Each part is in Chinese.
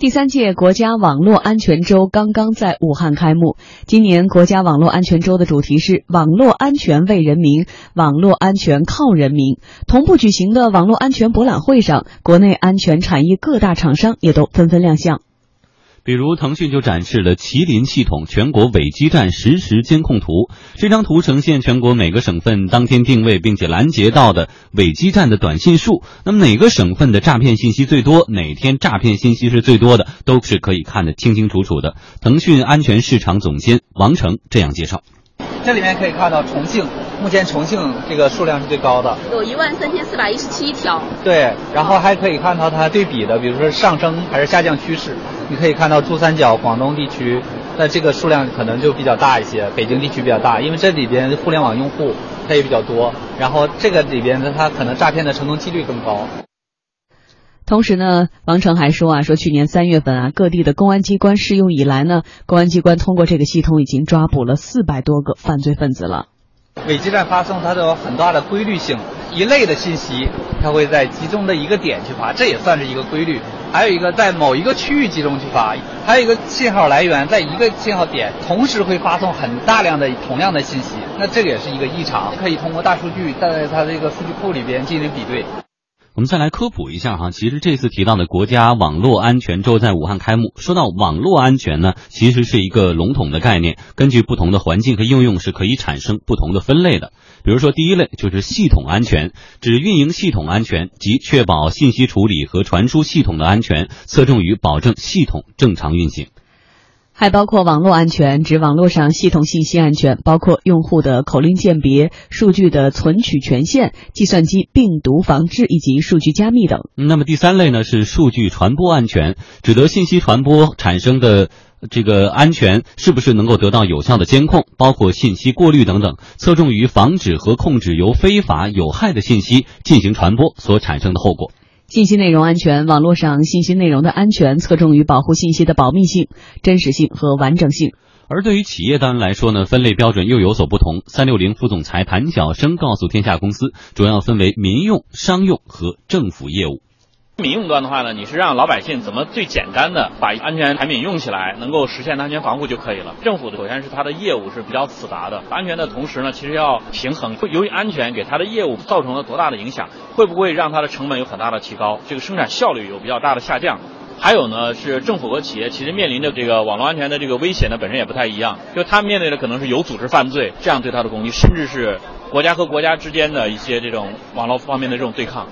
第三届国家网络安全周刚刚在武汉开幕。今年国家网络安全周的主题是“网络安全为人民，网络安全靠人民”。同步举行的网络安全博览会上，国内安全产业各大厂商也都纷纷亮相。比如，腾讯就展示了麒麟系统全国伪基站实时监控图。这张图呈现全国每个省份当天定位并且拦截到的伪基站的短信数。那么，哪个省份的诈骗信息最多，哪天诈骗信息是最多的，都是可以看得清清楚楚的。腾讯安全市场总监王成这样介绍：这里面可以看到重庆。目前重庆这个数量是最高的，有一万三千四百一十七条。对，然后还可以看到它对比的，比如说上升还是下降趋势。你可以看到珠三角、广东地区，那这个数量可能就比较大一些。北京地区比较大，因为这里边互联网用户它也比较多，然后这个里边呢，它可能诈骗的成功几率更高。同时呢，王成还说啊，说去年三月份啊，各地的公安机关试用以来呢，公安机关通过这个系统已经抓捕了四百多个犯罪分子了。伪基站发送它都有很大的规律性，一类的信息它会在集中的一个点去发，这也算是一个规律。还有一个在某一个区域集中去发，还有一个信号来源在一个信号点同时会发送很大量的同样的信息，那这个也是一个异常，可以通过大数据在它这个数据库里边进行比对。我们再来科普一下哈，其实这次提到的国家网络安全周在武汉开幕。说到网络安全呢，其实是一个笼统的概念，根据不同的环境和应用是可以产生不同的分类的。比如说，第一类就是系统安全，指运营系统安全及确保信息处理和传输系统的安全，侧重于保证系统正常运行。还包括网络安全，指网络上系统信息安全，包括用户的口令鉴别、数据的存取权限、计算机病毒防治以及数据加密等。那么第三类呢是数据传播安全，指的信息传播产生的这个安全是不是能够得到有效的监控，包括信息过滤等等，侧重于防止和控制由非法有害的信息进行传播所产生的后果。信息内容安全，网络上信息内容的安全侧重于保护信息的保密性、真实性和完整性。而对于企业端来说呢，分类标准又有所不同。三六零副总裁谭晓生告诉天下公司，主要分为民用、商用和政府业务。民用端的话呢，你是让老百姓怎么最简单的把安全产品用起来，能够实现安全防护就可以了。政府首先是它的业务是比较复杂的，安全的同时呢，其实要平衡。由于安全给它的业务造成了多大的影响，会不会让它的成本有很大的提高，这个生产效率有比较大的下降？还有呢，是政府和企业其实面临的这个网络安全的这个威胁呢，本身也不太一样。就它面对的可能是有组织犯罪这样对它的攻击，甚至是国家和国家之间的一些这种网络方面的这种对抗。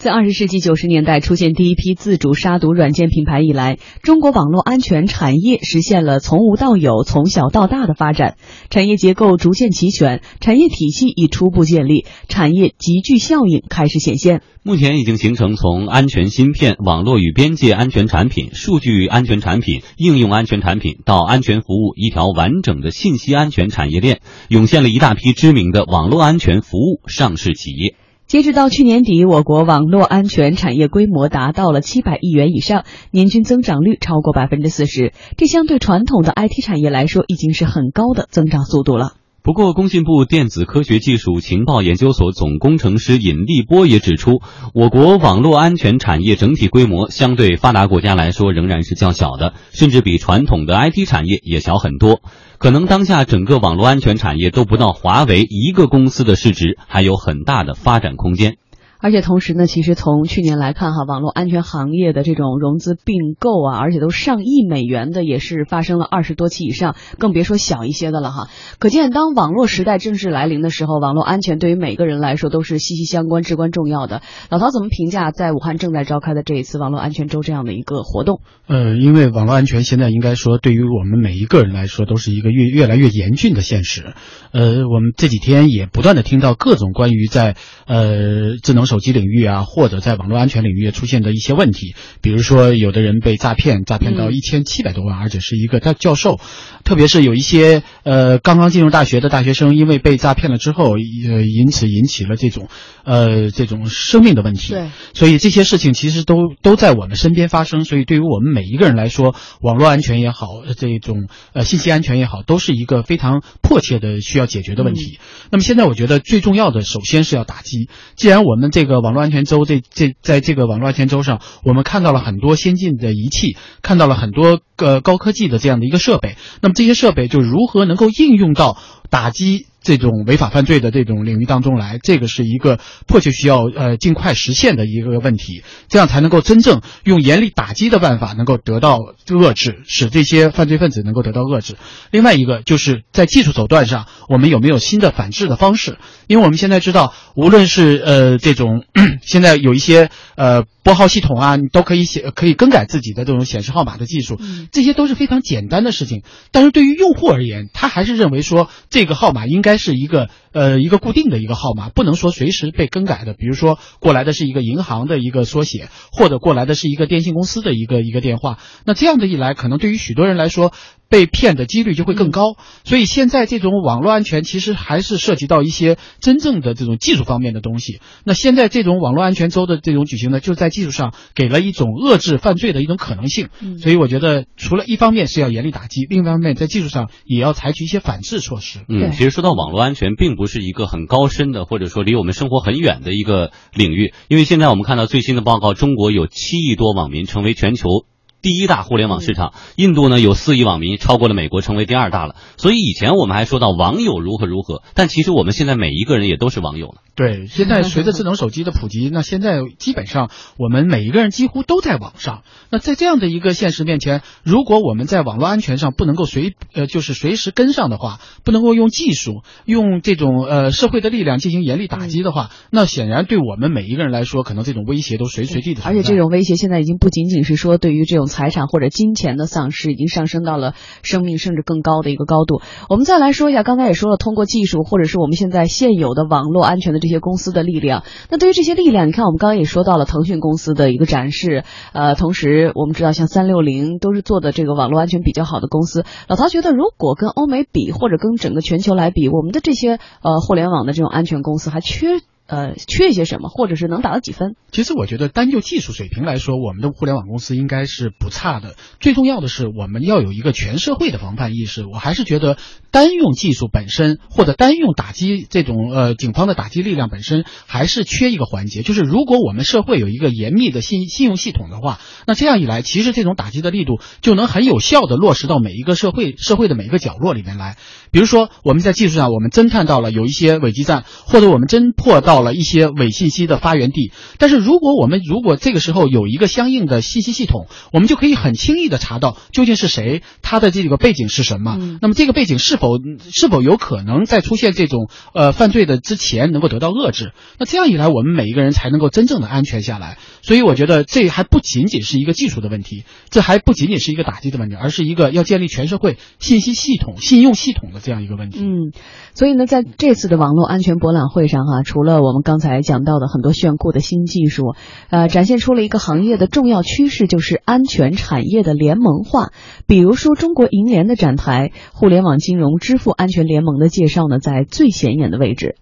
自二十世纪九十年代出现第一批自主杀毒软件品牌以来，中国网络安全产业实现了从无到有、从小到大的发展，产业结构逐渐齐全，产业体系已初步建立，产业集聚效应开始显现。目前已经形成从安全芯片、网络与边界安全产品、数据安全产品、应用安全产品到安全服务一条完整的信息安全产业链，涌现了一大批知名的网络安全服务上市企业。截止到去年底，我国网络安全产业规模达到了七百亿元以上，年均增长率超过百分之四十。这相对传统的 IT 产业来说，已经是很高的增长速度了。不过，工信部电子科学技术情报研究所总工程师尹立波也指出，我国网络安全产业整体规模相对发达国家来说仍然是较小的，甚至比传统的 IT 产业也小很多。可能当下整个网络安全产业都不到华为一个公司的市值，还有很大的发展空间。而且同时呢，其实从去年来看哈，网络安全行业的这种融资并购啊，而且都上亿美元的，也是发生了二十多起以上，更别说小一些的了哈。可见，当网络时代正式来临的时候，网络安全对于每个人来说都是息息相关、至关重要的。老陶怎么评价在武汉正在召开的这一次网络安全周这样的一个活动？呃，因为网络安全现在应该说对于我们每一个人来说都是一个越越来越严峻的现实。呃，我们这几天也不断的听到各种关于在呃智能。手机领域啊，或者在网络安全领域出现的一些问题，比如说有的人被诈骗，诈骗到一千七百多万，而且是一个教教授，特别是有一些呃刚刚进入大学的大学生，因为被诈骗了之后，呃因此引起了这种呃这种生命的问题。对，所以这些事情其实都都在我们身边发生，所以对于我们每一个人来说，网络安全也好，这种呃信息安全也好，都是一个非常迫切的需要解决的问题。那么现在我觉得最重要的，首先是要打击，既然我们这这个网络安全周这这在这个网络安全周上，我们看到了很多先进的仪器，看到了很多个高科技的这样的一个设备。那么这些设备就如何能够应用到打击？这种违法犯罪的这种领域当中来，这个是一个迫切需要呃尽快实现的一个问题，这样才能够真正用严厉打击的办法能够得到遏制，使这些犯罪分子能够得到遏制。另外一个就是在技术手段上，我们有没有新的反制的方式？因为我们现在知道，无论是呃这种 现在有一些呃拨号系统啊，你都可以写可以更改自己的这种显示号码的技术，这些都是非常简单的事情。但是对于用户而言，他还是认为说这个号码应该。该是一个呃一个固定的一个号码，不能说随时被更改的。比如说过来的是一个银行的一个缩写，或者过来的是一个电信公司的一个一个电话。那这样的一来，可能对于许多人来说。被骗的几率就会更高，所以现在这种网络安全其实还是涉及到一些真正的这种技术方面的东西。那现在这种网络安全周的这种举行呢，就在技术上给了一种遏制犯罪的一种可能性。所以我觉得，除了一方面是要严厉打击，另一方面在技术上也要采取一些反制措施。嗯，其实说到网络安全，并不不是一个很高深的，或者说离我们生活很远的一个领域，因为现在我们看到最新的报告，中国有七亿多网民成为全球。第一大互联网市场，印度呢有四亿网民，超过了美国，成为第二大了。所以以前我们还说到网友如何如何，但其实我们现在每一个人也都是网友了。对，现在随着智能手机的普及，那现在基本上我们每一个人几乎都在网上。那在这样的一个现实面前，如果我们在网络安全上不能够随呃就是随时跟上的话，不能够用技术用这种呃社会的力量进行严厉打击的话，那显然对我们每一个人来说，可能这种威胁都随时随地的。而且这种威胁现在已经不仅仅是说对于这种财产或者金钱的丧失，已经上升到了生命甚至更高的一个高度。我们再来说一下，刚才也说了，通过技术或者是我们现在现有的网络安全的这。一些公司的力量，那对于这些力量，你看我们刚刚也说到了腾讯公司的一个展示，呃，同时我们知道像三六零都是做的这个网络安全比较好的公司。老陶觉得，如果跟欧美比，或者跟整个全球来比，我们的这些呃互联网的这种安全公司还缺。呃，缺一些什么，或者是能打到几分？其实我觉得，单就技术水平来说，我们的互联网公司应该是不差的。最重要的是，我们要有一个全社会的防范意识。我还是觉得，单用技术本身，或者单用打击这种呃警方的打击力量本身，还是缺一个环节。就是如果我们社会有一个严密的信信用系统的话，那这样一来，其实这种打击的力度就能很有效的落实到每一个社会社会的每一个角落里面来。比如说，我们在技术上，我们侦探到了有一些伪基站，或者我们侦破到了一些伪信息的发源地。但是，如果我们如果这个时候有一个相应的信息系统，我们就可以很轻易的查到究竟是谁，他的这个背景是什么。那么，这个背景是否是否有可能在出现这种呃犯罪的之前能够得到遏制？那这样一来，我们每一个人才能够真正的安全下来。所以，我觉得这还不仅仅是一个技术的问题，这还不仅仅是一个打击的问题，而是一个要建立全社会信息系统、信用系统的。这样一个问题，嗯，所以呢，在这次的网络安全博览会上，哈，除了我们刚才讲到的很多炫酷的新技术，呃，展现出了一个行业的重要趋势，就是安全产业的联盟化。比如说，中国银联的展台“互联网金融支付安全联盟”的介绍呢，在最显眼的位置。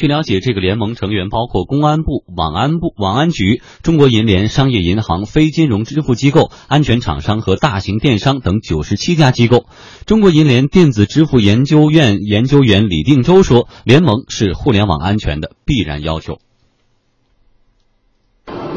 据了解，这个联盟成员包括公安部、网安部、网安局、中国银联、商业银行、非金融支付机构、安全厂商和大型电商等九十七家机构。中国银联电子支付研究院研究员李定洲说：“联盟是互联网安全的必然要求。”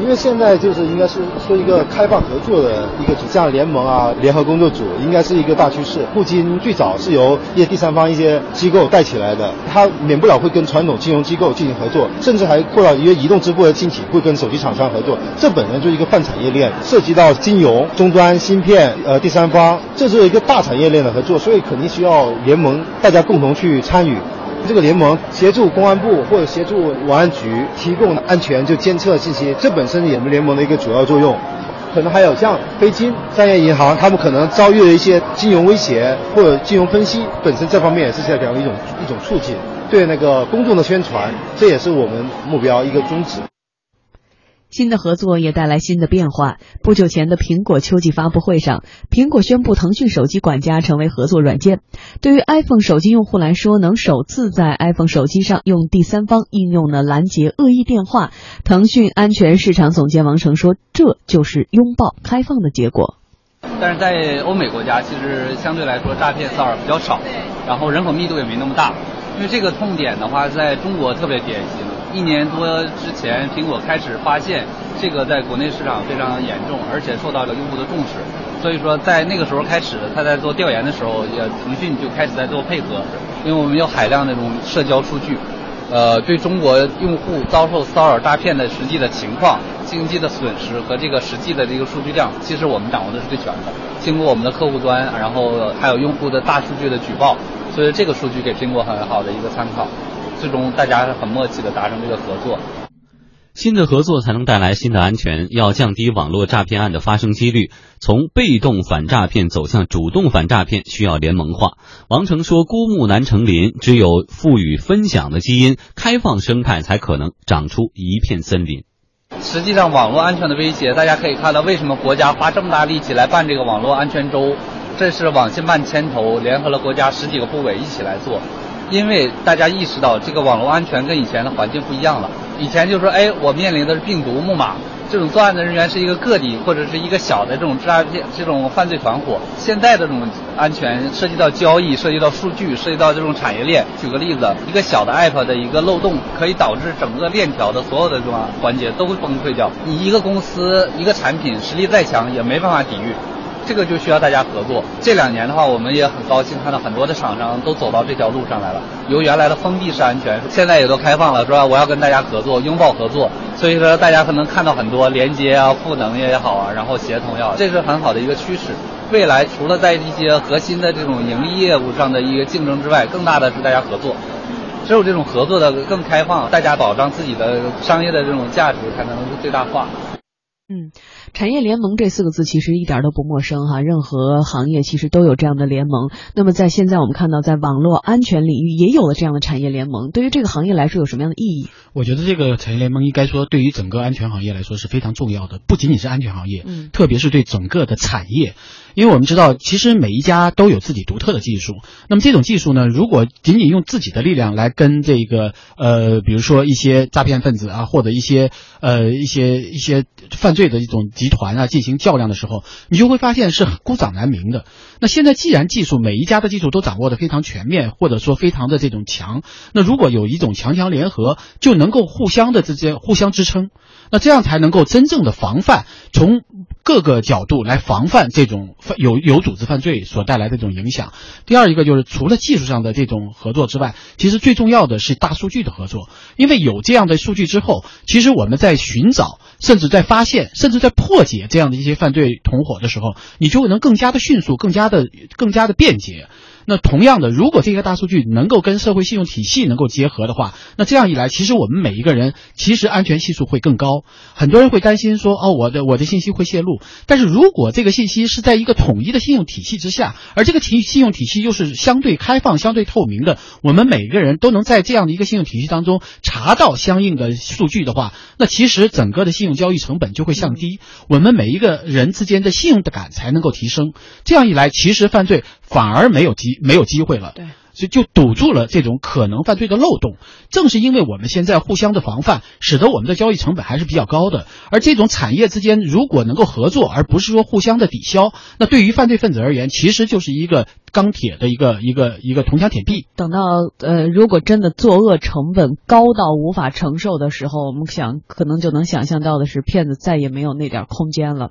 因为现在就是应该是说一个开放合作的一个组像联盟啊、联合工作组，应该是一个大趋势。互金最早是由一些第三方、一些机构带起来的，它免不了会跟传统金融机构进行合作，甚至还扩到因为移动支付的兴起，会跟手机厂商合作。这本身就是一个泛产业链，涉及到金融终端、芯片、呃第三方，这是一个大产业链的合作，所以肯定需要联盟，大家共同去参与。这个联盟协助公安部或者协助网安局提供安全就监测信息，这本身也是联盟的一个主要作用。可能还有像飞金商业银行，他们可能遭遇了一些金融威胁或者金融分析，本身这方面也是在表一种一种促进，对那个公众的宣传，这也是我们目标一个宗旨。新的合作也带来新的变化。不久前的苹果秋季发布会上，苹果宣布腾讯手机管家成为合作软件。对于 iPhone 手机用户来说，能首次在 iPhone 手机上用第三方应用呢拦截恶意电话。腾讯安全市场总监王成说：“这就是拥抱开放的结果。”但是在欧美国家，其实相对来说诈骗骚扰比较少，然后人口密度也没那么大。因为这个痛点的话，在中国特别典型。一年多之前，苹果开始发现这个在国内市场非常严重，而且受到了用户的重视。所以说，在那个时候开始，他在做调研的时候，也腾讯就开始在做配合，因为我们有海量那种社交数据，呃，对中国用户遭受骚扰诈骗的实际的情况、经济的损失和这个实际的这个数据量，其实我们掌握的是最全的。经过我们的客户端，然后还有用户的大数据的举报，所以这个数据给苹果很好的一个参考。最终大家是很默契的达成这个合作。新的合作才能带来新的安全，要降低网络诈骗案的发生几率。从被动反诈骗走向主动反诈骗，需要联盟化。王成说：“孤木难成林，只有赋予分享的基因，开放生态才可能长出一片森林。”实际上，网络安全的威胁，大家可以看到，为什么国家花这么大力气来办这个网络安全周？这是网信办牵头，联合了国家十几个部委一起来做。因为大家意识到这个网络安全跟以前的环境不一样了。以前就说，哎，我面临的是病毒木马，这种作案的人员是一个个体或者是一个小的这种诈骗、这种犯罪团伙。现在的这种安全涉及到交易，涉及到数据，涉及到这种产业链。举个例子，一个小的 app 的一个漏洞，可以导致整个链条的所有的这种环节都会崩溃掉。你一个公司一个产品实力再强，也没办法抵御。这个就需要大家合作。这两年的话，我们也很高兴看到很多的厂商都走到这条路上来了。由原来的封闭式安全，现在也都开放了，是吧？我要跟大家合作，拥抱合作。所以说，大家可能看到很多连接啊、赋能也好啊，然后协同也好，这是很好的一个趋势。未来除了在一些核心的这种盈利业务上的一个竞争之外，更大的是大家合作。只有这种合作的更开放，大家保障自己的商业的这种价值，才能最大化。嗯，产业联盟这四个字其实一点都不陌生哈，任何行业其实都有这样的联盟。那么在现在我们看到，在网络安全领域也有了这样的产业联盟，对于这个行业来说有什么样的意义？我觉得这个产业联盟应该说对于整个安全行业来说是非常重要的，不仅仅是安全行业，嗯，特别是对整个的产业。因为我们知道，其实每一家都有自己独特的技术。那么这种技术呢，如果仅仅用自己的力量来跟这个呃，比如说一些诈骗分子啊，或者一些呃一些一些犯罪的一种集团啊进行较量的时候，你就会发现是孤掌难鸣的。那现在既然技术每一家的技术都掌握的非常全面，或者说非常的这种强，那如果有一种强强联合，就能够互相的这些互相支撑，那这样才能够真正的防范从。各个角度来防范这种有有组织犯罪所带来的这种影响。第二一个就是除了技术上的这种合作之外，其实最重要的是大数据的合作。因为有这样的数据之后，其实我们在寻找、甚至在发现、甚至在破解这样的一些犯罪同伙的时候，你就能更加的迅速、更加的、更加的便捷。那同样的，如果这些大数据能够跟社会信用体系能够结合的话，那这样一来，其实我们每一个人其实安全系数会更高。很多人会担心说，哦，我的我的信息会泄露。但是如果这个信息是在一个统一的信用体系之下，而这个体信用体系又是相对开放、相对透明的，我们每一个人都能在这样的一个信用体系当中查到相应的数据的话，那其实整个的信用交易成本就会降低，我们每一个人之间的信用的感才能够提升。这样一来，其实犯罪反而没有机。没有机会了，对，所以就堵住了这种可能犯罪的漏洞。正是因为我们现在互相的防范，使得我们的交易成本还是比较高的。而这种产业之间如果能够合作，而不是说互相的抵消，那对于犯罪分子而言，其实就是一个钢铁的一个一个一个铜墙铁壁。等到呃，如果真的作恶成本高到无法承受的时候，我们想可能就能想象到的是，骗子再也没有那点空间了。